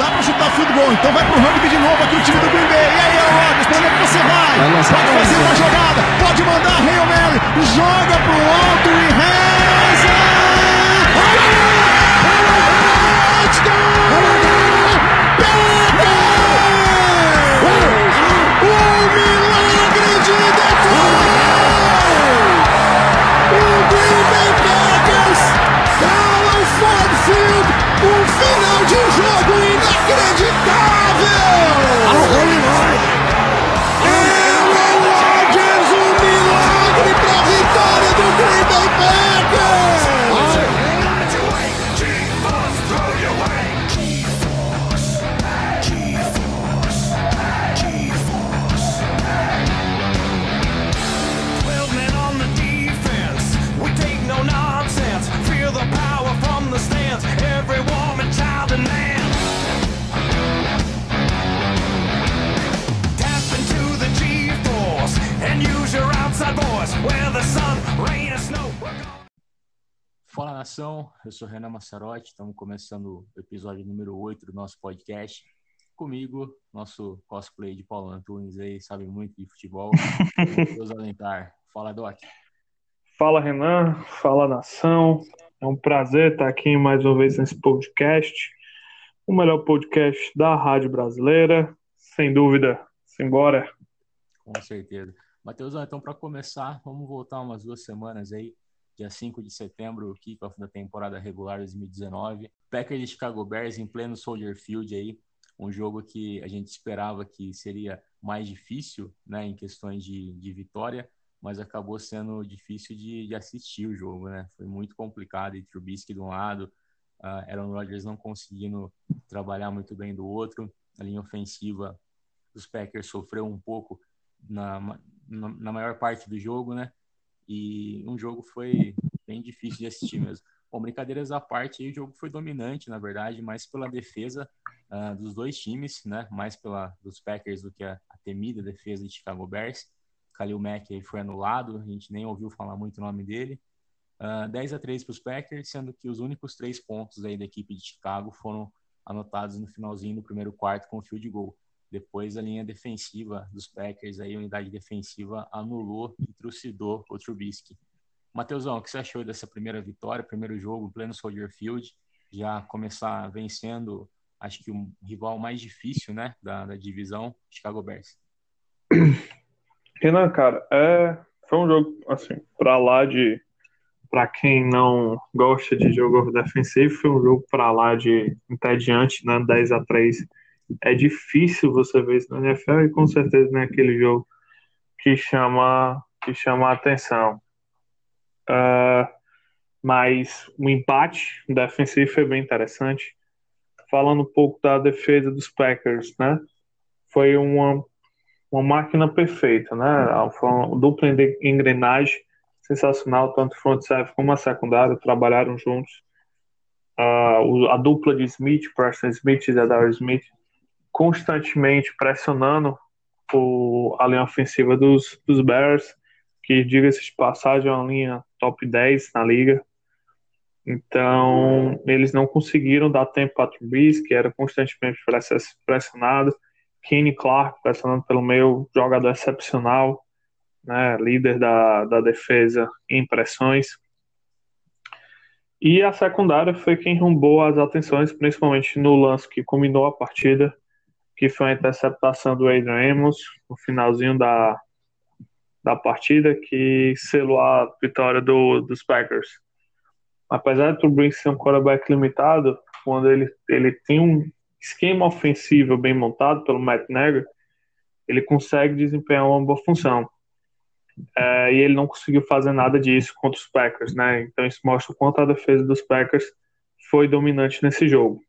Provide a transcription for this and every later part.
dá pra chutar field goal. Então vai pro rugby de novo aqui o time do Green Bay. E aí, Rodgers, pra onde é que você vai? Pode fazer uma jogada, pode mandar Hail Mary, joga pro alto e Fala nação, eu sou Renan Massarotti, estamos começando o episódio número 8 do nosso podcast. Comigo, nosso cosplay de Paulo Antunes aí, sabe muito de futebol, Deus Alentar. Fala, Doc. Fala, Renan. Fala, nação. É um prazer estar aqui mais uma vez nesse podcast. O melhor podcast da Rádio Brasileira. Sem dúvida. Simbora. Com certeza. Matheusão, então para começar, vamos voltar umas duas semanas aí dia 5 de setembro, o kickoff da temporada regular 2019. Packers de Chicago Bears em pleno Soldier Field aí, um jogo que a gente esperava que seria mais difícil, né, em questões de, de vitória, mas acabou sendo difícil de, de, assistir o jogo, né? Foi muito complicado e Trubisky de um lado, uh, Aaron Rodgers não conseguindo trabalhar muito bem do outro, a linha ofensiva dos Packers sofreu um pouco na, na, na maior parte do jogo, né? E um jogo foi bem difícil de assistir mesmo. Bom, brincadeiras à parte, o jogo foi dominante, na verdade, mais pela defesa uh, dos dois times, né? Mais pela dos Packers do que a, a temida defesa de Chicago Bears. Khalil Mack aí foi anulado, a gente nem ouviu falar muito o nome dele. Uh, 10 a 3 para os Packers, sendo que os únicos três pontos aí da equipe de Chicago foram anotados no finalzinho do primeiro quarto com o field goal. Depois a linha defensiva dos Packers, aí, a unidade defensiva, anulou e trucidou o Trubisky. Matheusão, o que você achou dessa primeira vitória, primeiro jogo, pleno Soldier Field? Já começar vencendo, acho que o um rival mais difícil, né, da, da divisão, Chicago Bears. Renan, cara, é, foi um jogo, assim, para lá de. Para quem não gosta de jogo defensivo, foi um jogo para lá de entediante, né? 10 a 3 é difícil você ver isso na NFL e com certeza é aquele jogo que chama, que chama a atenção. Uh, mas o empate defensivo foi bem interessante. Falando um pouco da defesa dos Packers, né? Foi uma, uma máquina perfeita, né? Foi uma dupla engrenagem sensacional, tanto front seven como a secundária trabalharam juntos. Uh, a dupla de Smith, Preston Smith e Zadar Smith, constantemente pressionando a linha ofensiva dos, dos Bears, que, diga-se de passagem, é uma linha top 10 na liga. Então, eles não conseguiram dar tempo para Trubisky, que era constantemente pressionado. Kenny Clark pressionando pelo meio, jogador excepcional, né, líder da, da defesa em pressões. E a secundária foi quem roubou as atenções, principalmente no lance que combinou a partida, que foi a interceptação do Adrian Amos no finalzinho da, da partida, que selou a vitória do, dos Packers. Apesar de Trubisky ser um quarterback limitado, quando ele, ele tem um esquema ofensivo bem montado pelo Matt Nagy, ele consegue desempenhar uma boa função. É, e ele não conseguiu fazer nada disso contra os Packers, né? Então isso mostra o quanto a defesa dos Packers foi dominante nesse jogo.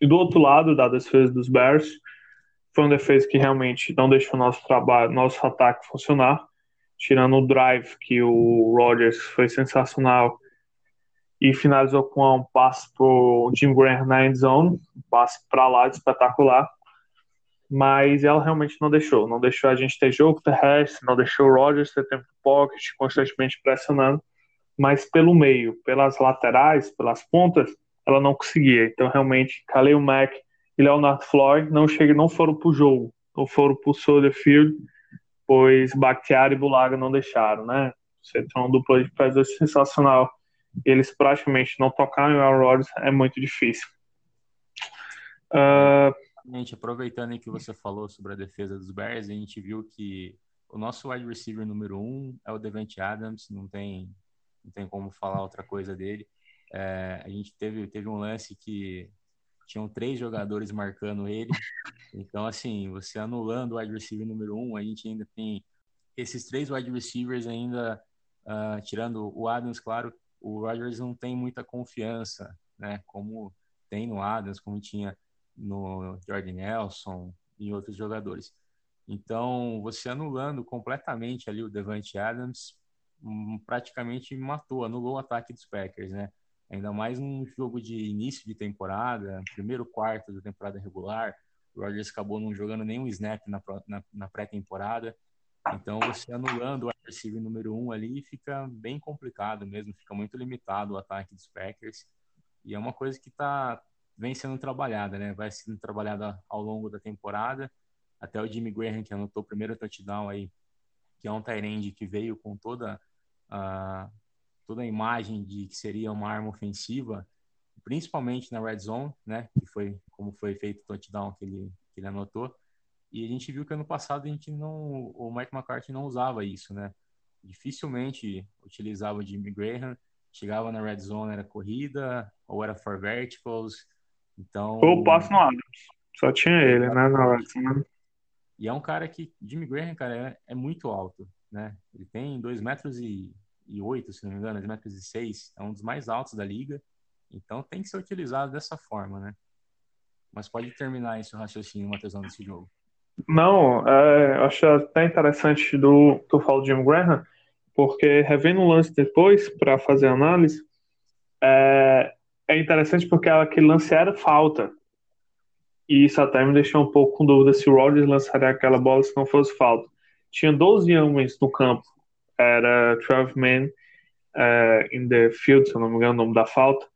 E do outro lado, da defesa dos Bears, foi uma defesa que realmente não deixou nosso trabalho, nosso ataque funcionar, tirando o drive que o Rodgers foi sensacional e finalizou com um passe pro Jim Graham na end zone, um passe para lá de espetacular. Mas ela realmente não deixou, não deixou a gente ter jogo terrestre, não deixou o Rodgers ter tempo pocket, constantemente pressionando, mas pelo meio, pelas laterais, pelas pontas, ela não conseguia. Então, realmente, Khalil Mack e Leonard Floyd não, chegam, não foram para o jogo, não foram para o Soldier Field, pois Bakhtiari e Bulaga não deixaram, né? Você tem uma dupla de peso sensacional eles praticamente não tocaram o Aaron Rodgers é muito difícil. Uh... Gente, aproveitando que você falou sobre a defesa dos Bears, a gente viu que o nosso wide receiver número um é o Devante Adams, não tem, não tem como falar outra coisa dele. É, a gente teve, teve um lance que tinham três jogadores marcando ele. Então, assim, você anulando o wide receiver número um, a gente ainda tem esses três wide receivers ainda, uh, tirando o Adams, claro, o Rodgers não tem muita confiança, né? Como tem no Adams, como tinha no Jordan Nelson e outros jogadores. Então, você anulando completamente ali o Devante Adams, hum, praticamente matou, anulou o ataque dos Packers, né? Ainda mais num jogo de início de temporada, primeiro quarto da temporada regular, o Rodgers acabou não jogando nenhum snap na, na, na pré-temporada. Então, você anulando o receiver número um ali fica bem complicado mesmo, fica muito limitado o ataque dos Packers. E é uma coisa que tá, vem sendo trabalhada, né? Vai sendo trabalhada ao longo da temporada. Até o Jimmy Graham, que anotou o primeiro touchdown aí, que é um Tyrande que veio com toda a, toda a imagem de que seria uma arma ofensiva, principalmente na red zone, né? Que foi como foi feito o touchdown que ele, que ele anotou. E a gente viu que ano passado a gente não, o Mike McCarthy não usava isso, né? Dificilmente utilizava o Jimmy Graham, chegava na red zone era corrida ou era for verticals. Então. Ou passo no Adams. Só tinha ele, né? Na né? E é um cara que, Jimmy Graham, cara, é, é muito alto, né? Ele tem 2 metros e, e 8, se não me engano, 2 metros e 6. É um dos mais altos da liga. Então tem que ser utilizado dessa forma, né? Mas pode terminar esse raciocínio, Matheusão, desse jogo. Não, é, acho até interessante do tu fala de Jim Graham, porque revendo o lance depois para fazer análise, é, é interessante porque aquele lance era falta. E isso até me deixou um pouco com dúvida se o Rodgers lançaria aquela bola se não fosse falta. Tinha 12 homens no campo. Era 12 men uh, in the field, se eu não me engano o nome da falta.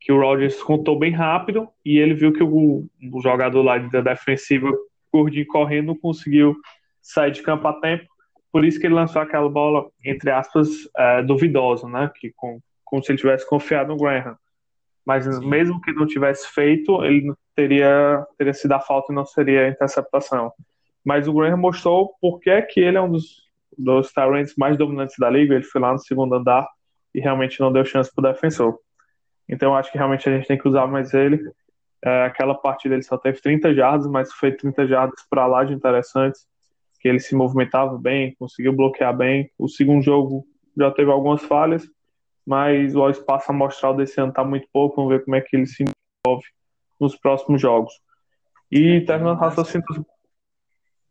Que o Rodgers contou bem rápido e ele viu que o, o jogador lá da defensiva Gordinho correndo não conseguiu sair de campo a tempo. Por isso que ele lançou aquela bola, entre aspas, é, duvidosa, né? Que com, como se ele tivesse confiado no Graham. Mas Sim. mesmo que não tivesse feito, ele teria, teria sido a falta e não seria a interceptação. Mas o Graham mostrou é que ele é um dos, dos Tyrants mais dominantes da liga. Ele foi lá no segundo andar e realmente não deu chance para o defensor. Então eu acho que realmente a gente tem que usar mais ele. É, aquela partida ele só teve 30 jardas, mas foi 30 jardas para lá de interessantes, que ele se movimentava bem, conseguiu bloquear bem. O segundo jogo já teve algumas falhas, mas o espaço amostral desse ano está muito pouco, vamos ver como é que ele se envolve nos próximos jogos. E terminando o raciocínio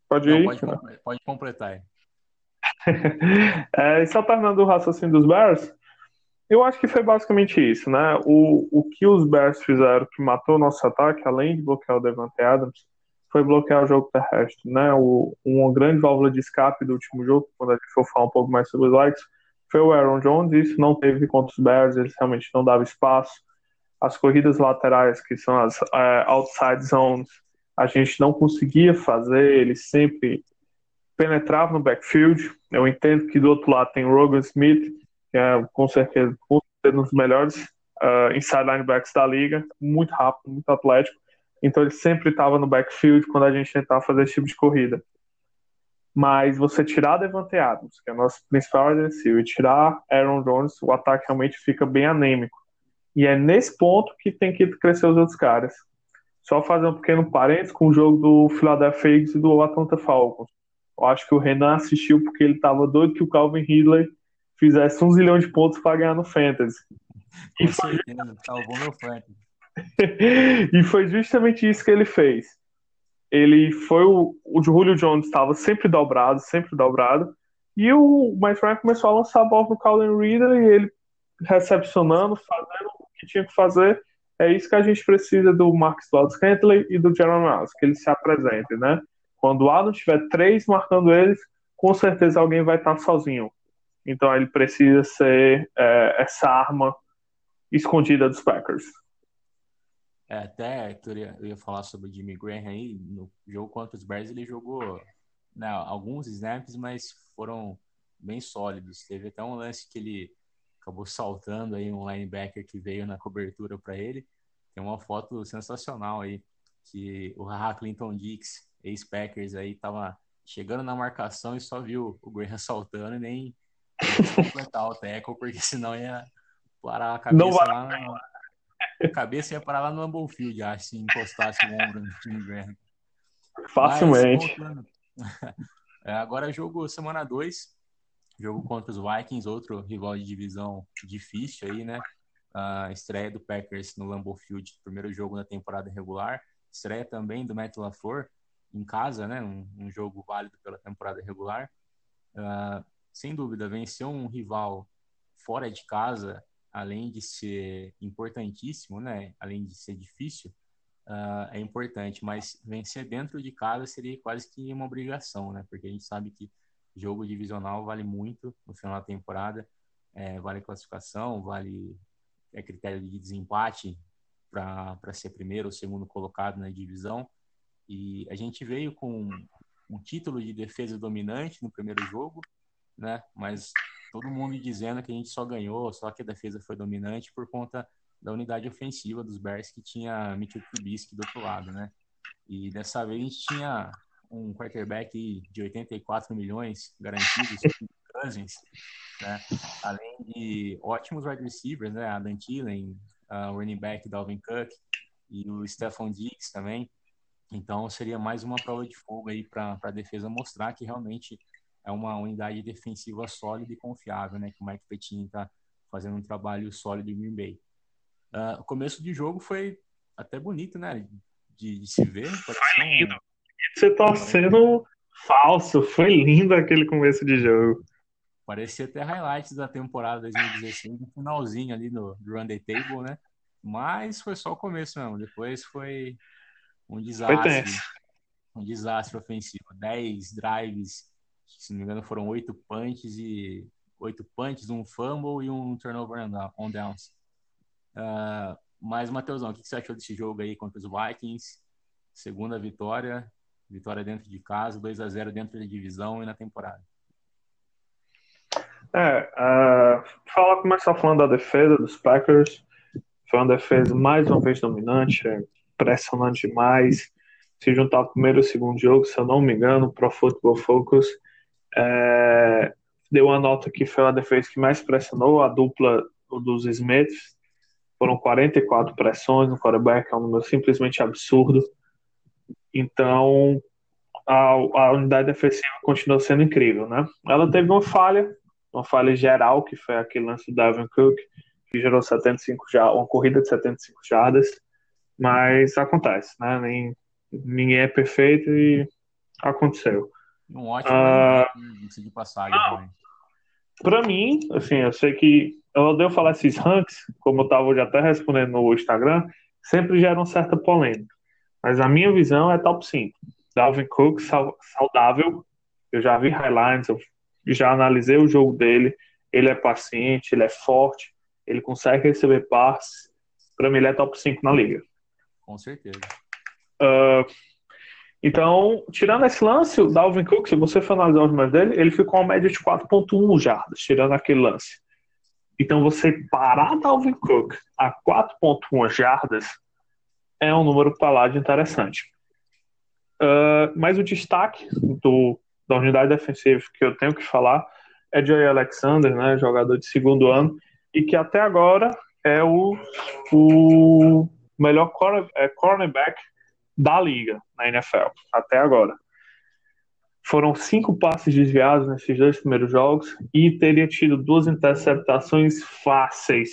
Pode ir? Não, pode, pode, completar. é, só terminando o raciocínio dos Bears, eu acho que foi basicamente isso, né? O, o que os Bears fizeram que matou o nosso ataque, além de bloquear o Devante Adams, foi bloquear o jogo terrestre, né? O, uma grande válvula de escape do último jogo, quando a gente for falar um pouco mais sobre os likes, foi o Aaron Jones. Isso não teve contra os Bears, eles realmente não davam espaço. As corridas laterais, que são as uh, outside zones, a gente não conseguia fazer, eles sempre penetravam no backfield. Eu entendo que do outro lado tem Rogan Smith, que é com certeza, um dos melhores uh, inside linebacks da liga, muito rápido, muito atlético. Então ele sempre estava no backfield quando a gente tentava fazer esse tipo de corrida. Mas você tirar Devante Adams, que é nosso principal adversário, e tirar Aaron Jones, o ataque realmente fica bem anêmico. E é nesse ponto que tem que crescer os outros caras. Só fazer um pequeno parênteses com o jogo do Philadelphia Eagles e do Atlanta Falcons. Eu acho que o Renan assistiu porque ele estava doido que o Calvin Ridley fizesse um zilhão de pontos para ganhar no Fantasy. Com e foi... salvou meu Fantasy. e foi justamente isso que ele fez. Ele foi o, o Julio Jones estava sempre dobrado, sempre dobrado, e o Mike Frank começou a lançar a bola no Calvin Reader e ele recepcionando, fazendo o que tinha que fazer. É isso que a gente precisa do Marcus Wallace Kentley e do Jerome Miles, que eles se apresentem, né? Quando o Adam tiver três marcando eles, com certeza alguém vai estar sozinho. Então ele precisa ser é, essa arma escondida dos Packers. É, até ia, eu ia falar sobre o Jimmy Graham aí, no jogo contra os Bears ele jogou né, alguns snaps, mas foram bem sólidos. Teve até um lance que ele acabou saltando aí um linebacker que veio na cobertura para ele. Tem uma foto sensacional aí que o Haha Clinton Dix, ex-Packers aí, tava chegando na marcação e só viu o Graham saltando e nem completar o tackle, porque senão ia parar a cabeça lá na... A cabeça ia parar lá no Lambeau Field, acho, se encostasse o ombro no time Graham. Facilmente. Mas, é, agora jogo semana 2, jogo contra os Vikings, outro rival de divisão difícil aí, né? A estreia do Packers no Lambeau Field, primeiro jogo da temporada regular. Estreia também do Matt LaFleur em casa, né? Um, um jogo válido pela temporada regular. Uh, sem dúvida, vencer um rival fora de casa, além de ser importantíssimo, né? Além de ser difícil, uh, é importante. Mas vencer dentro de casa seria quase que uma obrigação, né? Porque a gente sabe que jogo divisional vale muito no final da temporada. É, vale classificação, vale é critério de desempate para ser primeiro ou segundo colocado na divisão. E a gente veio com um título de defesa dominante no primeiro jogo, né? Mas todo mundo dizendo que a gente só ganhou, só que a defesa foi dominante por conta da unidade ofensiva dos Bears que tinha Mitchell Trubisky do outro lado, né? E dessa vez a gente tinha um quarterback de 84 milhões garantidos, Cousins, né? Além de ótimos wide receivers, né? A Dan Thielen, o running back Dalvin Cook e o Stephon Diggs também. Então seria mais uma prova de fogo aí para a defesa mostrar que realmente é uma unidade defensiva sólida e confiável, né? Que o Mike Pettine está fazendo um trabalho sólido em Green Bay. Uh, o começo de jogo foi até bonito, né? De, de se ver. Foi lindo. Você tá sendo falso. Foi lindo aquele começo de jogo. Parecia até highlights da temporada 2016, no finalzinho ali no Run the Table, né? Mas foi só o começo mesmo. Depois foi um desastre. Um desastre ofensivo. 10 drives, se não me engano, foram oito punches e oito punches, um fumble e um turnover on downs. Uh, mas, Matheusão, o que você achou desse jogo aí contra os Vikings? Segunda vitória, vitória dentro de casa, 2 a 0 dentro da divisão e na temporada. É, uh, fala, começar falando da defesa dos Packers. Foi uma defesa mais uma vez dominante, pressionante demais. Se juntar o primeiro e o segundo jogo, se eu não me engano, Pro Football Focus é, deu uma nota que foi a defesa que mais pressionou, a dupla dos Smiths. Foram 44 pressões no quarterback, é um número simplesmente absurdo. Então, a, a unidade defensiva continua sendo incrível, né? Ela teve uma falha, uma falha geral, que foi aquele lance do Davin Cook, que gerou 75 jardas, uma corrida de 75 jardas, mas acontece, né? Nem, ninguém é perfeito e aconteceu. Um ótimo uh, de passagem. Pra mim, assim, eu sei que eu odeio falar esses ranks, como eu tava hoje até respondendo no Instagram, sempre geram certa polêmica. Mas a minha visão é top 5. Dalvin Cook saudável, eu já vi highlights, eu já analisei o jogo dele, ele é paciente, ele é forte, ele consegue receber passes. Para mim, ele é top 5 na liga. Com certeza. Uh, então, tirando esse lance, o Dalvin Cook, se você for analisar os números dele, ele ficou uma média de 4.1 jardas, tirando aquele lance. Então, você parar Dalvin Cook a 4.1 jardas é um número para lá de interessante. Uh, mas o destaque do da unidade defensiva que eu tenho que falar é Joey Alexander, né, jogador de segundo ano, e que até agora é o, o melhor é, cornerback da liga na NFL, até agora. Foram cinco passes desviados nesses dois primeiros jogos e teria tido duas interceptações fáceis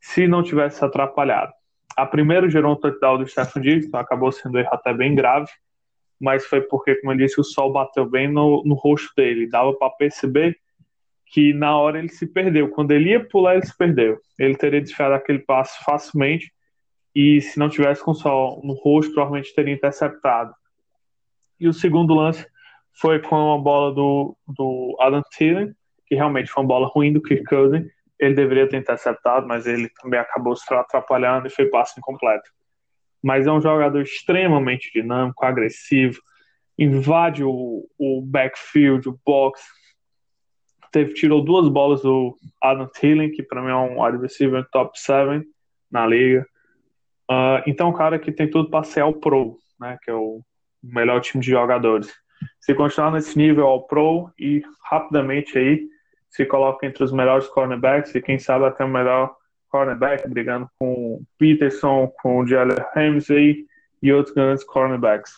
se não tivesse atrapalhado. A primeira gerou um touchdown do Stephen Diggs, então acabou sendo um erro até bem grave, mas foi porque, como eu disse, o sol bateu bem no, no rosto dele. Dava para perceber que na hora ele se perdeu. Quando ele ia pular, ele se perdeu. Ele teria desfiado aquele passo facilmente e se não tivesse com sol no rosto, provavelmente teria interceptado. E o segundo lance foi com uma bola do, do Adam Thielen, que realmente foi uma bola ruim do Kirk Cousins. Ele deveria ter interceptado, mas ele também acabou se atrapalhando e foi passo incompleto. mas é um jogador extremamente dinâmico, agressivo, invade o, o backfield, o box. Teve, tirou duas bolas do Adam Thielen, que para mim é um receiver top 7 na liga. Uh, então, um cara que tem tudo para ser ao pro, né, que é o melhor time de jogadores. Se continuar nesse nível ao pro e rapidamente aí se coloca entre os melhores cornerbacks e quem sabe até o melhor cornerback, brigando com o Peterson, com o Jalen Ramsey e outros grandes cornerbacks.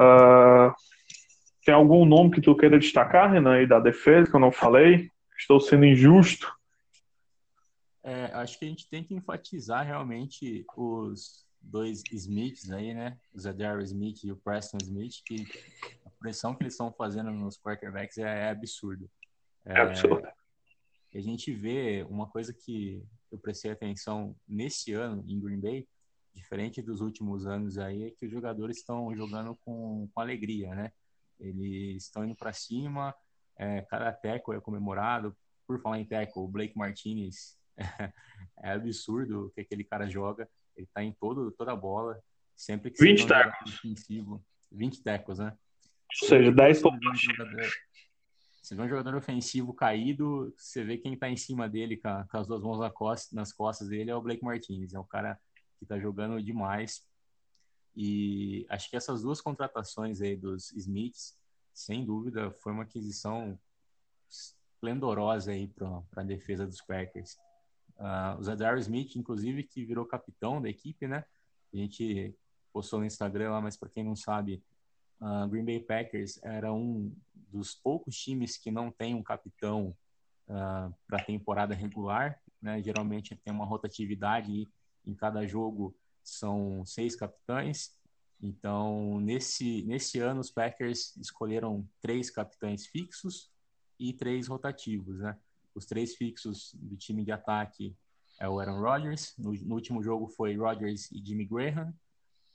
Uh, tem algum nome que tu queira destacar, Renan, aí da defesa, que eu não falei? Estou sendo injusto. Acho que a gente tem que enfatizar realmente os dois Smiths aí, né? O Zadar Smith e o Preston Smith, que a pressão que eles estão fazendo nos quarterbacks é, é absurdo. É, é absurdo. E a gente vê uma coisa que eu prestei atenção nesse ano em Green Bay, diferente dos últimos anos aí, é que os jogadores estão jogando com, com alegria, né? Eles estão indo para cima, é, cada teco é comemorado. Por falar em teco, o Blake Martinez é, absurdo o que aquele cara joga. Ele tá em todo, toda a bola, sempre que 20 tecos. 20 tecos, né? Ou seja, 10 pontos. Você vê um jogador ofensivo caído, você vê quem está em cima dele com, com as duas mãos na costa, nas costas dele é o Blake Martinez. É um cara que está jogando demais. E acho que essas duas contratações aí dos Smiths, sem dúvida, foi uma aquisição esplendorosa aí para a defesa dos Packers. Uh, o Zadar Smith, inclusive, que virou capitão da equipe, né? A gente postou no Instagram lá, mas para quem não sabe, uh, Green Bay Packers era um dos poucos times que não tem um capitão uh, ah, para temporada regular. Né? Geralmente tem uma rotatividade em cada jogo são seis capitães. Então, nesse, nesse ano, os Packers escolheram três capitães fixos e três rotativos. Né? Os três fixos do time de ataque é o Aaron Rodgers. No, no último jogo foi Rodgers e Jimmy Graham.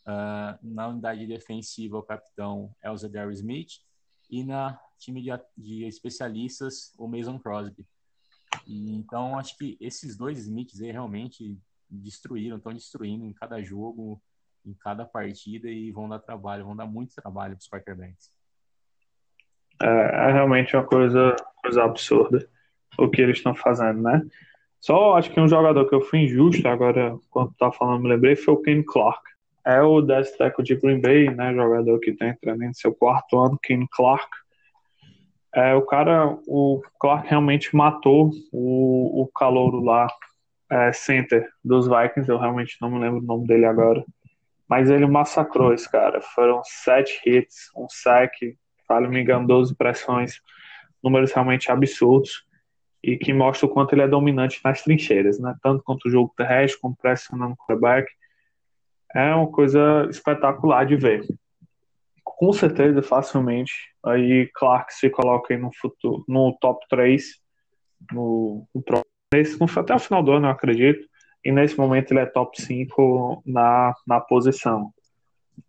Uh, na unidade defensiva, o capitão é o Zadar Smith. E na time de, de especialistas, o Mason Crosby. E, então, acho que esses dois Smiths aí realmente destruíram, estão destruindo em cada jogo, em cada partida e vão dar trabalho, vão dar muito trabalho para os quarterbacks. É, é, realmente uma coisa, coisa absurda o que eles estão fazendo, né? Só acho que um jogador que eu fui injusto agora, quando tá falando, me lembrei, foi o Ken Clark. É o destaque de Green Bay, né? Jogador que está entrando em seu quarto ano, Ken Clark. É, o cara, o Clark realmente matou o, o calouro lá, é, center dos Vikings, eu realmente não me lembro o nome dele agora. Mas ele massacrou esse cara. Foram sete hits, um sack, se me engano, 12 pressões, números realmente absurdos e que mostra o quanto ele é dominante nas trincheiras, né? Tanto quanto o jogo terrestre, como pressionando o quarterback. É uma coisa espetacular de ver com certeza, facilmente. Aí Clark se coloca aí no, futuro, no top 3, no, no, nesse, no, até o final do ano, eu acredito. E nesse momento ele é top 5 na, na posição.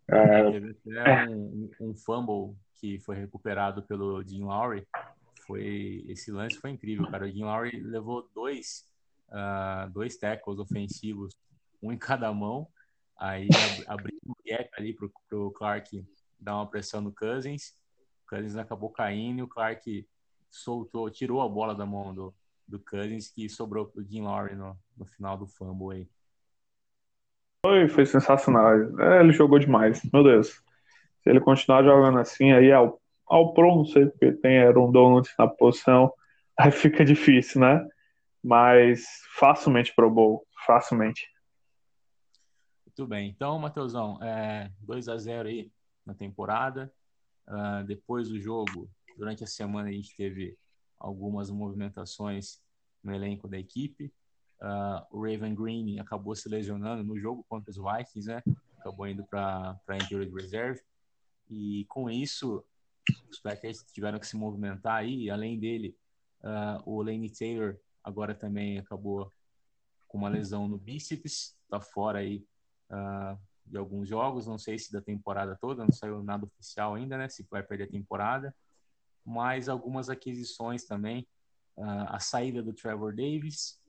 É, é um, um fumble que foi recuperado pelo Jim Lowry. Foi, esse lance foi incrível, cara. O Jim Lowry levou dois, uh, dois tackles ofensivos, um em cada mão. Aí abriu um gap ali pro, pro Clark dar uma pressão no Cousins. O Cousins acabou caindo e o Clark soltou, tirou a bola da mão do, do Cousins que sobrou pro Jim Lowry no, no final do fumble aí. Foi, foi sensacional. É, ele jogou demais, meu Deus. Se ele continuar jogando assim, aí ao, ao pro, não sei porque tem Aaron Donald na posição, aí fica difícil, né? Mas facilmente pro bowl, facilmente. Muito bem. Então, Matheusão, é 2 a 0 aí na temporada. Uh, depois do jogo, durante a semana, a gente teve algumas movimentações no elenco da equipe. Uh, o Raven Green acabou se lesionando no jogo contra os Vikings, né? Acabou indo para a injured reserve. E com isso, os Packers tiveram que se movimentar aí. Além dele, uh, o Lane Taylor agora também acabou com uma lesão no bíceps, está fora aí uh, de alguns jogos, não sei se da temporada toda, não saiu nada oficial ainda, né? Se vai perder a temporada, mas algumas aquisições também. Uh, a saída do Trevor Davis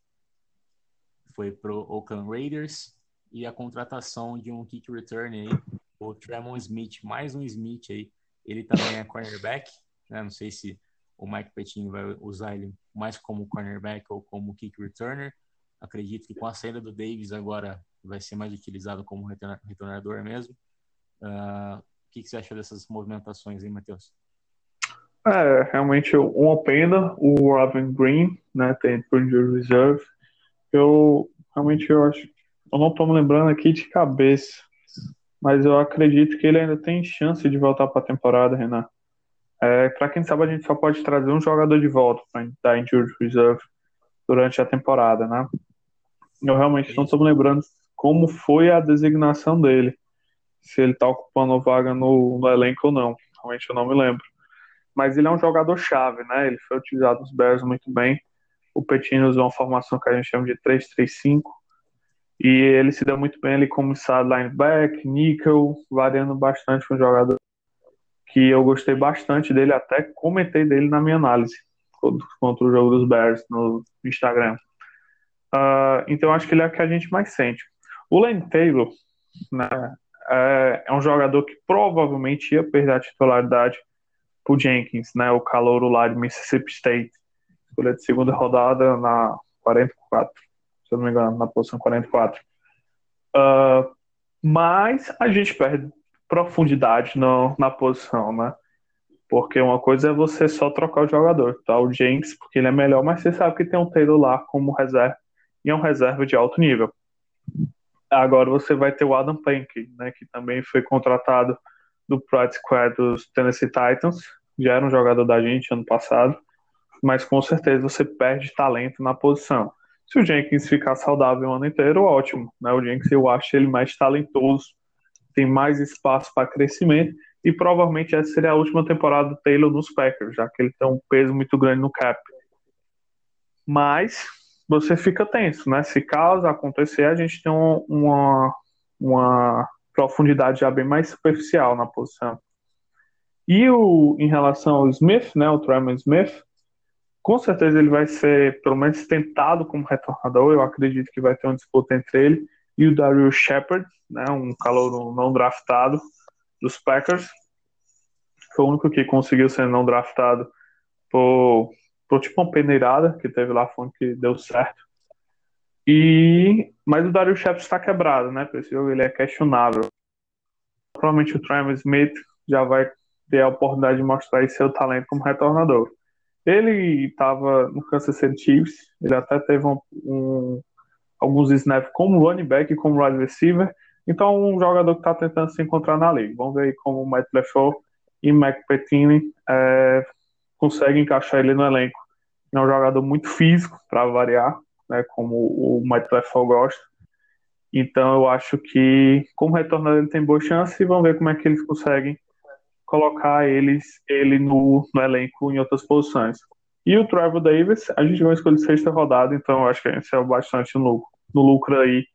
foi pro Oakland Raiders e a contratação de um kick return aí, o Tremon Smith, mais um Smith aí. Ele também é cornerback, né? Não sei se o Mike Petinho vai usar ele mais como cornerback ou como kick returner. Acredito que com a saída do Davis agora vai ser mais utilizado como retornador mesmo. Uh, o que, que, você achou dessas movimentações aí, Matheus? É, realmente uma pena o Raven Green, né, tem injury reserve. Eu realmente eu acho, eu não estou me lembrando aqui de cabeça, mas eu acredito que ele ainda tem chance de voltar para a temporada, Renan. É, para quem sabe, a gente só pode trazer um jogador de volta para dar injury reserve durante a temporada, né? Eu realmente não estou me lembrando como foi a designação dele, se ele está ocupando vaga no, no elenco ou não. Realmente eu não me lembro mas ele é um jogador chave, né? Ele foi utilizado nos Bears muito bem. O Petino usou uma formação que a gente chama de 3-3-5 e ele se deu muito bem ali como inside linebacker, nickel, variando bastante com o jogador que eu gostei bastante dele, até comentei dele na minha análise contra o jogo dos Bears no Instagram. Uh, então acho que ele é o que a gente mais sente. O Lane Taylor né, é, é um jogador que provavelmente ia perder a titularidade pro Jenkins, né, o calouro lá de Mississippi State, escolha de segunda rodada na 44, se eu não me engano, na posição 44. Uh, ah, mas a gente perde profundidade no, na posição, né? Porque uma coisa é você só trocar o jogador, tá? O James, porque ele é melhor, mas você sabe que tem um Taylor lá como reserva, e é um reserva de alto nível. Agora você vai ter o Adam Pankey, né? Que também foi contratado do Pride Squad dos Tennessee Titans, já era um jogador da gente ano passado, mas com certeza você perde talento na posição. Se o Jenkins ficar saudável o ano inteiro, ótimo. Né? O Jenkins eu acho ele mais talentoso, tem mais espaço para crescimento e provavelmente essa seria a última temporada do Taylor nos Packers, já que ele tem um peso muito grande no cap. Mas você fica tenso, né? Se caso acontecer, a gente tem uma, uma profundidade já bem mais superficial na posição. E o, em relação ao Smith, né, o Tremon Smith, com certeza ele vai ser, pelo menos, tentado como retornador. Eu acredito que vai ter uma disputa entre ele e o Daryl Shepard, né, um calor não draftado dos Packers. Foi o único que conseguiu ser não draftado por, por tipo uma peneirada que teve lá, foi que deu certo. E, mas o Daryl Shepard está quebrado, né? Para esse jogo ele é questionável. Provavelmente o Tremor Smith já vai ter a oportunidade de mostrar seu talento como retornador. Ele estava no Kansas City Chiefs, ele até teve um, um, alguns snaps como running back e como wide receiver, então um jogador que está tentando se encontrar na liga. Vamos ver como o Matt LeFleur e Mac Pettini é, conseguem encaixar ele no elenco. É um jogador muito físico, para variar, né, como o Matt LeFleur gosta. Então eu acho que, como retornador, ele tem boa chance e vamos ver como é que eles conseguem colocar eles, ele no, no elenco em outras posições. E o Trevor Davis, a gente vai escolher sexta rodada, então eu acho que a gente saiu bastante no no lucro aí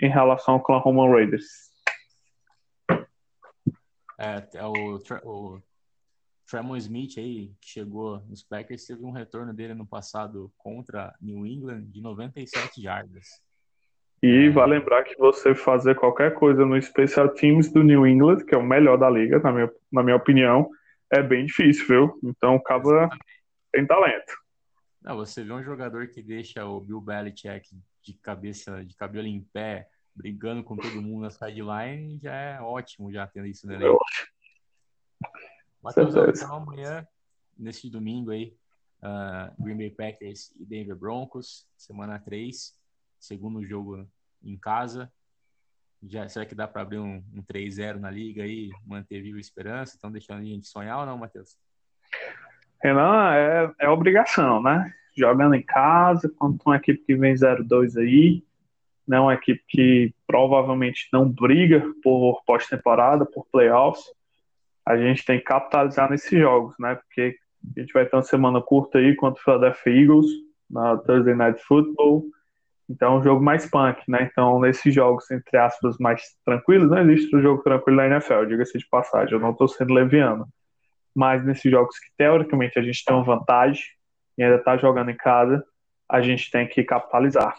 em relação ao Oklahoma Raiders. É, é o, o Tremon Smith aí, que chegou nos Packers, teve um retorno dele no passado contra New England de 97 jardas. E vai lembrar que você fazer qualquer coisa no Special Teams do New England, que é o melhor da liga, na minha, na minha opinião, é bem difícil, viu? Então o Cabo tem talento. Não, você vê um jogador que deixa o Bill Belichick de cabeça, de cabelo em pé, brigando com todo mundo na sideline, já é ótimo já tendo isso nele. Matheus, então amanhã, nesse domingo aí, uh, Green Bay Packers e Denver Broncos, semana 3 segundo jogo em casa. Já, será que dá para abrir um, um 3-0 na liga aí, manter viva a esperança? Estão deixando a gente sonhar ou não, Matheus? Renan, é, é obrigação, né? Jogando em casa, contra uma equipe que vem 0-2 aí, né? uma equipe que provavelmente não briga por pós-temporada, por playoffs, a gente tem que capitalizar nesses jogos, né? Porque a gente vai ter uma semana curta aí contra o Philadelphia Eagles na Thursday Night Football. Então é um jogo mais punk, né? Então, nesses jogos, entre aspas, mais tranquilos, não existe um jogo tranquilo na NFL, diga-se de passagem, eu não estou sendo leviano. Mas nesses jogos que teoricamente a gente tem uma vantagem e ainda está jogando em casa, a gente tem que capitalizar.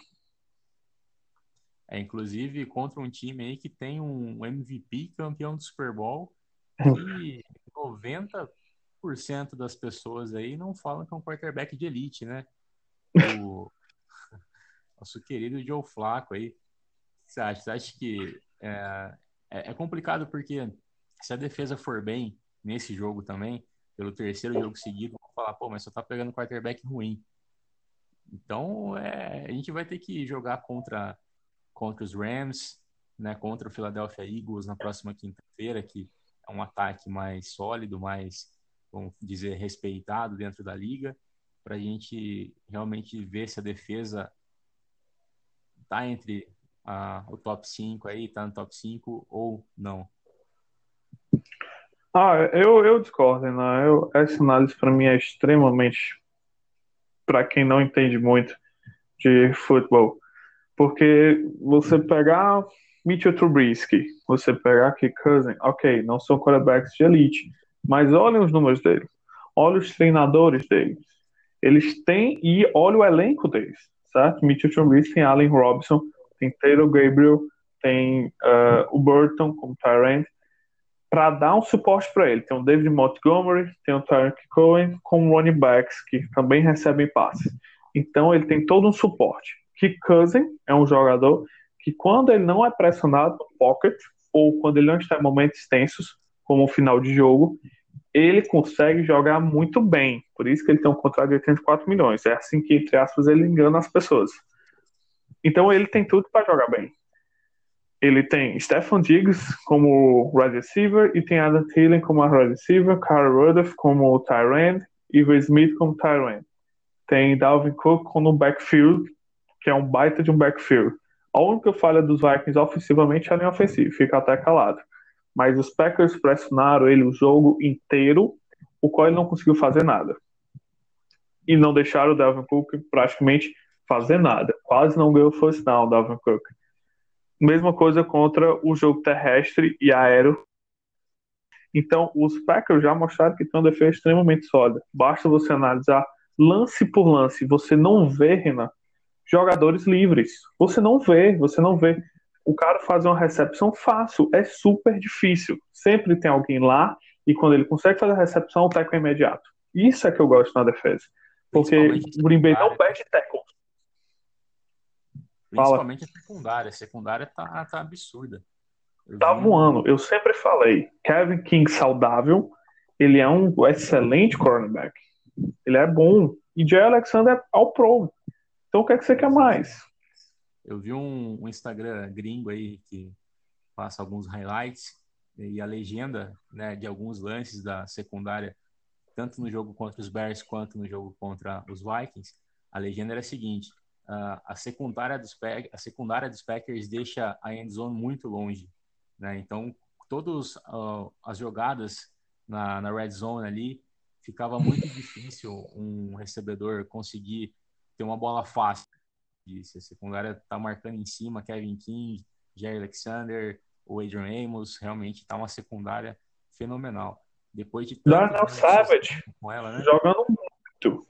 É, inclusive contra um time aí que tem um MVP campeão do Super Bowl e 90% das pessoas aí não falam que é um quarterback de elite, né? O nosso querido Joe Flaco aí. Você acha? Você acha que é, é, é complicado porque se a defesa for bem nesse jogo também, pelo terceiro jogo seguido, vão falar, pô, mas só tá pegando quarterback ruim. Então, é, a gente vai ter que jogar contra, contra os Rams, né, contra o Philadelphia Eagles na próxima quinta-feira, que é um ataque mais sólido, mais, vamos dizer, respeitado dentro da liga, para a gente realmente ver se a defesa tá entre a, o top 5 aí, tá no top 5 ou não. Ah, eu, eu discordo, né? Eu, essa análise para mim é extremamente para quem não entende muito de futebol. Porque você pegar Mitchell Trubisky, você pegar Kirk Cousin, ok, não são quarterbacks de elite, mas olhem os números dele, olha os treinadores deles. Eles têm, e olha o elenco deles, certo? Mitchell Trubisky tem Allen Robinson, tem Taylor Gabriel, tem uh, o Burton como Tyrant, para dar um suporte para ele. Tem o David Montgomery, tem o Tarek Cohen, com running backs que também recebem passes. Então ele tem todo um suporte. Que Cousin é um jogador que quando ele não é pressionado no pocket ou quando ele não está em momentos tensos, como o final de jogo, ele consegue jogar muito bem. Por isso que ele tem um contrato de 84 milhões. É assim que, entre aspas, ele engana as pessoas. Então ele tem tudo para jogar bem ele tem Stefan Diggs como wide receiver e tem Adam Thielen como wide receiver, Carl Rudolph como e Will Smith como Tyrant. Tem Dalvin Cook como backfield, que é um baita de um backfield. A única falha dos Vikings ofensivamente é a linha ofensiva, fica até calado. Mas os Packers pressionaram ele o jogo inteiro, o qual ele não conseguiu fazer nada. E não deixaram o Dalvin Cook praticamente fazer nada. Quase não ganhou first down o Dalvin Cook. Mesma coisa contra o jogo terrestre e aéreo. Então, os Packers já mostraram que tem uma defesa extremamente sólida. Basta você analisar lance por lance. Você não vê, Renan, jogadores livres. Você não vê, você não vê. O cara fazer uma recepção fácil. É super difícil. Sempre tem alguém lá e quando ele consegue fazer a recepção, o tackle é imediato. Isso é que eu gosto na defesa. Porque o Green Bay não perde tackle. Principalmente Fala. a secundária. A secundária tá, tá absurda. Eu tá vi... voando. Eu sempre falei, Kevin King saudável, ele é um excelente cornerback. Ele é bom. E Jay Alexander é ao pro. Então o que é que você quer mais? Eu vi um, um Instagram gringo aí que passa alguns highlights e a legenda né, de alguns lances da secundária, tanto no jogo contra os Bears quanto no jogo contra os Vikings. A legenda era a seguinte: uh, a secundária dos a secundária dos Packers deixa a end zone muito longe, né? Então, todas uh, as jogadas na, na red zone ali ficava muito difícil um recebedor conseguir ter uma bola fácil. Disso. A secundária tá marcando em cima Kevin King, Jerry Alexander, o Adrian Amos, realmente tá uma secundária fenomenal. Depois de Darnell Savage com ela, né? jogando muito.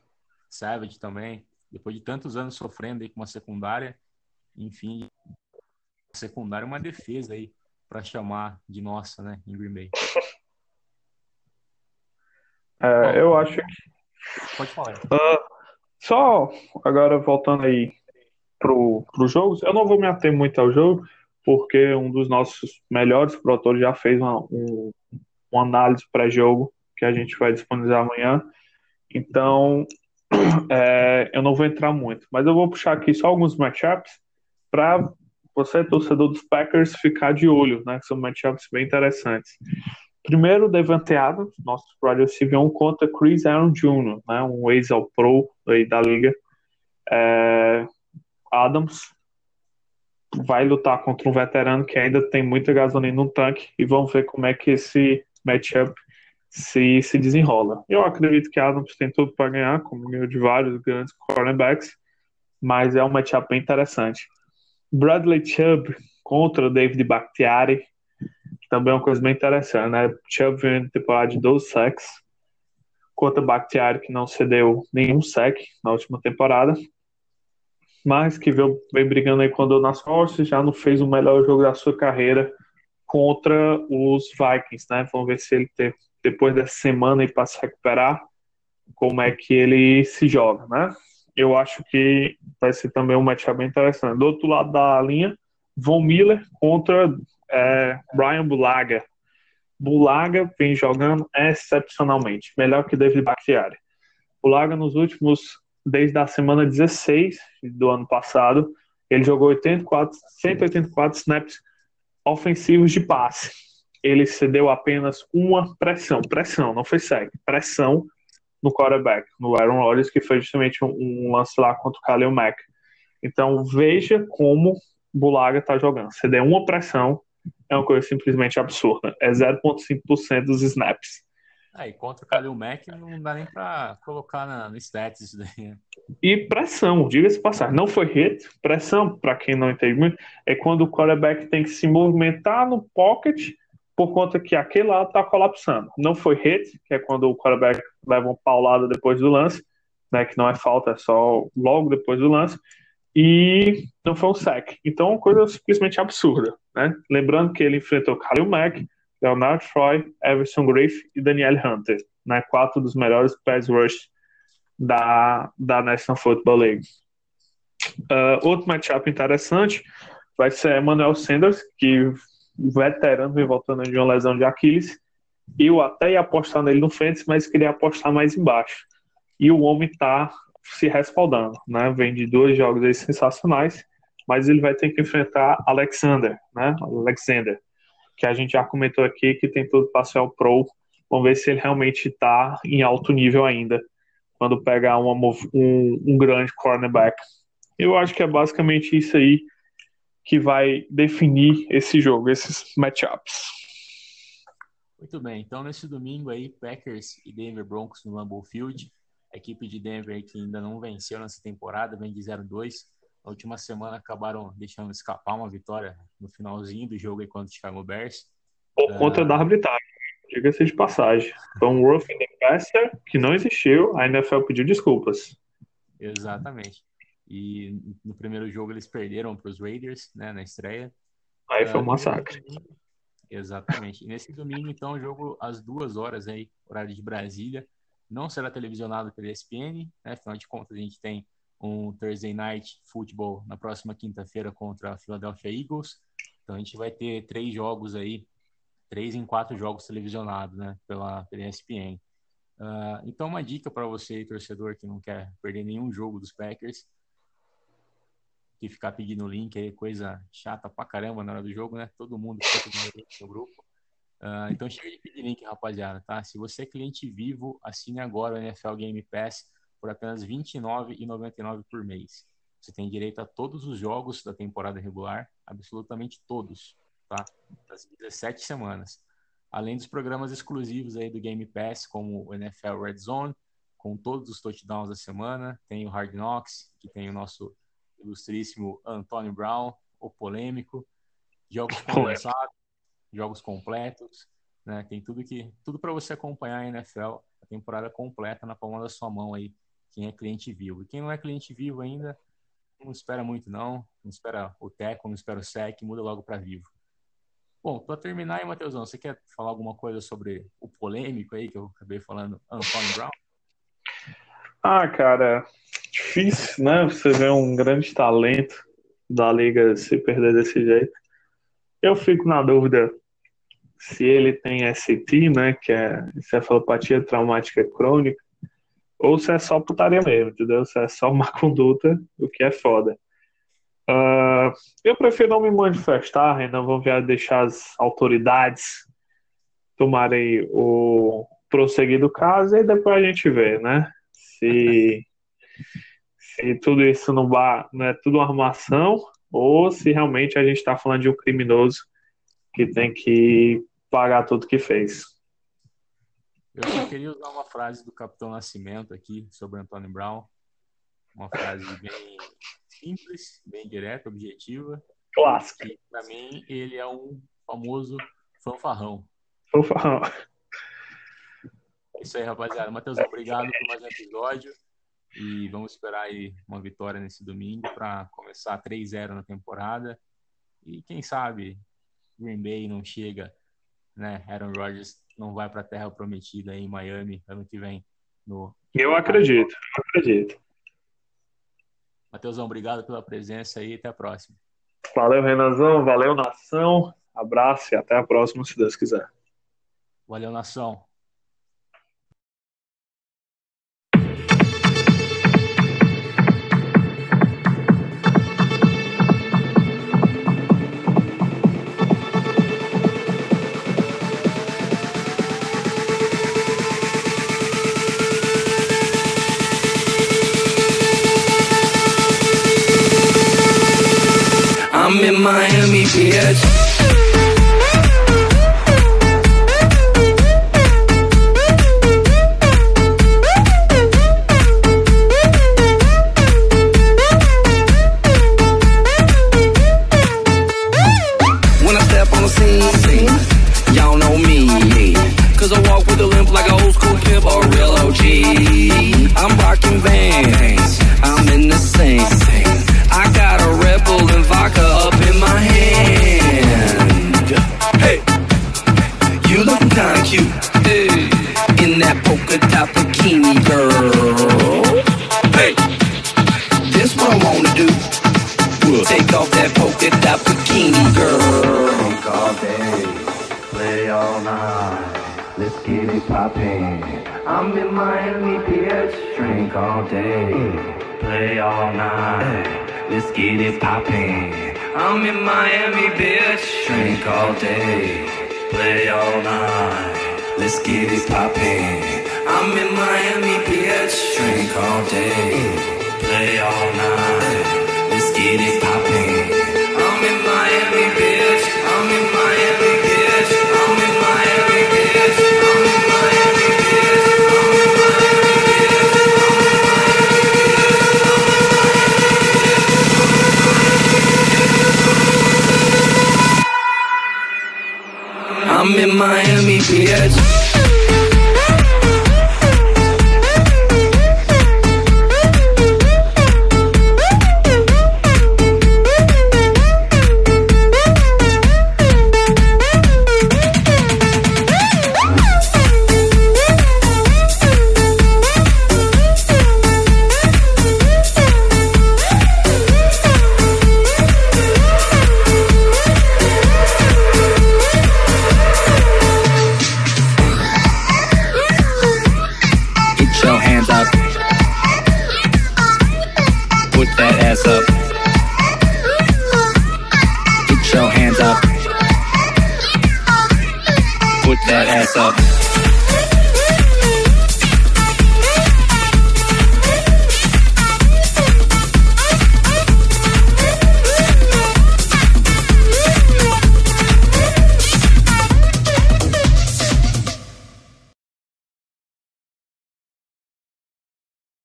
Savage também depois de tantos anos sofrendo aí com uma secundária, enfim, secundária é uma defesa aí para chamar de nossa, né, em Green Bay. É, eu acho que. Pode falar. Uh, só agora voltando aí pro, pro jogo, eu não vou me ater muito ao jogo, porque um dos nossos melhores produtores já fez uma, um, uma análise pré-jogo que a gente vai disponibilizar amanhã. Então, é, eu não vou entrar muito, mas eu vou puxar aqui só alguns matchups para você, torcedor dos Packers, ficar de olho, né? Que são matchups bem interessantes. Primeiro, Devante Adams, nosso wide receiver 1 contra Chris Aaron Jr., né? Um ex-all-pro da liga. É, Adams vai lutar contra um veterano que ainda tem muita gasolina no tanque e vamos ver como é que esse matchup se, se desenrola. Eu acredito que Adams tem tudo para ganhar, como ganhou de vários grandes cornerbacks, mas é um matchup bem interessante. Bradley Chubb contra David Bakhtiari, também é uma coisa bem interessante, né? Chubb vem temporada de 12 sacks, contra Bakhtiari, que não cedeu nenhum sack na última temporada. Mas que veio, vem brigando aí com a dor nas costas, já não fez o melhor jogo da sua carreira contra os Vikings, né? Vamos ver se ele ter, depois dessa semana para se recuperar, como é que ele se joga, né? Eu acho que vai ser também um matchup bem interessante. Do outro lado da linha, Von Miller contra é, Brian Bulaga. Bulaga vem jogando excepcionalmente, melhor que David Bakhtiari. Bulaga nos últimos, desde a semana 16 do ano passado, ele jogou 84, 184 snaps ofensivos de passe. Ele cedeu apenas uma pressão, pressão, não foi sec, pressão no quarterback, no Aaron Rodgers, que foi justamente um, um lance lá contra o Khalil Mack. Então veja como Bulaga está jogando. Ceder uma pressão é uma coisa simplesmente absurda. É 0,5% dos snaps. Ah, e contra o Khalil Mack não dá nem para colocar na, no stats isso daí. Né? E pressão, diga-se passar, não foi hit. Pressão, para quem não entende muito, é quando o quarterback tem que se movimentar no pocket por conta que aquele lado está colapsando. Não foi hit, que é quando o quarterback leva uma paulada depois do lance, né, que não é falta, é só logo depois do lance, e não foi um sack. Então, uma coisa simplesmente absurda. Né? Lembrando que ele enfrentou Khalil Mack, Leonard Troy, Everson Griff e Daniel Hunter, né? quatro dos melhores pass rush da, da National Football League. Uh, outro matchup interessante vai ser Emmanuel Sanders, que veterano vem voltando de uma lesão de Aquiles. Eu até ia apostar nele no Fênix, mas queria apostar mais embaixo. E o homem está se respaldando, né? Vem de dois jogos sensacionais, mas ele vai ter que enfrentar Alexander, né? Alexander, que a gente já comentou aqui que tem tudo para ser o pro. Vamos ver se ele realmente está em alto nível ainda quando pegar uma, um, um grande cornerback. Eu acho que é basicamente isso aí que vai definir esse jogo, esses matchups. Muito bem, então nesse domingo aí, Packers e Denver Broncos no Lambeau Field. A equipe de Denver que ainda não venceu nessa temporada, vem de 0-2. Na última semana acabaram deixando escapar uma vitória no finalzinho do jogo aí contra o Chicago Bears. Por uh... conta da arbitragem, diga-se de passagem. Foi um roughing the passer que não existiu, a NFL pediu desculpas. Exatamente. E no primeiro jogo eles perderam para os Raiders, né, na estreia. Aí foi um massacre. Exatamente. E nesse domingo, então, o jogo às duas horas aí, horário de Brasília, não será televisionado pela ESPN, né? Afinal de contas, a gente tem um Thursday Night Football na próxima quinta-feira contra a Philadelphia Eagles. Então a gente vai ter três jogos aí, três em quatro jogos televisionados, né? Pela, ESPN. Uh, ah, então uma dica para você, torcedor, que não quer perder nenhum jogo dos Packers, que ficar pedindo link aí, coisa chata pra caramba na hora do jogo, né? Todo mundo fica pedindo link no grupo. Uh, então chega de pedir link, rapaziada, tá? Se você é cliente vivo, assine agora o NFL Game Pass por apenas R$ 29,99 por mês. Você tem direito a todos os jogos da temporada regular, absolutamente todos, tá? Das 17 semanas. Além dos programas exclusivos aí do Game Pass, como o NFL Red Zone, com todos os touchdowns da semana, tem o Hard Knocks, que tem o nosso ilustríssimo Antônio Brown, o polêmico, jogos conversados, jogos completos, né? Tem tudo que tudo para você acompanhar a NFL, a temporada completa na palma da sua mão aí, quem é cliente vivo. E quem não é cliente vivo ainda, não espera muito não, não espera o Teco, não espera o SEC, muda logo para vivo. Bom, para terminar aí, Matheusão, você quer falar alguma coisa sobre o polêmico aí que eu acabei falando, Antônio Brown? Ah, cara, difícil, né? Você vê um grande talento da liga se perder desse jeito. Eu fico na dúvida se ele tem ST, né? Que é encefalopatia traumática crônica, ou se é só putaria mesmo, entendeu? Se é só má conduta, o que é foda. Uh, eu prefiro não me manifestar, ainda vou deixar as autoridades tomarem o prosseguir do caso e depois a gente vê, né? Se se tudo isso não, não é tudo uma armação ou se realmente a gente está falando de um criminoso que tem que pagar tudo que fez. Eu só queria usar uma frase do Capitão Nascimento aqui sobre Antônio Brown. Uma frase bem simples, bem direta, objetiva. Clássica. Para mim, ele é um famoso fanfarrão. Fanfarrão. É isso aí, rapaziada. Matheus, obrigado por mais um episódio. E vamos esperar aí uma vitória nesse domingo para começar 3-0 na temporada. E quem sabe Green Bay não chega, né? Aaron Rodgers não vai para a terra prometida em Miami ano que vem. No... Eu acredito, eu acredito. Matheusão, obrigado pela presença aí até a próxima. Valeu, Renanzão, valeu, nação. Abraço e até a próxima, se Deus quiser. Valeu, nação. I'm in Miami, bitch. When I step on the scene, y'all know me. Cause I walk with a limp like an old school pimp or real OG. All night. Let's get it poppin'. I'm in Miami, bitch. Drink all day, play all night. Let's get it poppin'. I'm in Miami, bitch. Drink all day, play all night. Let's get it Miami,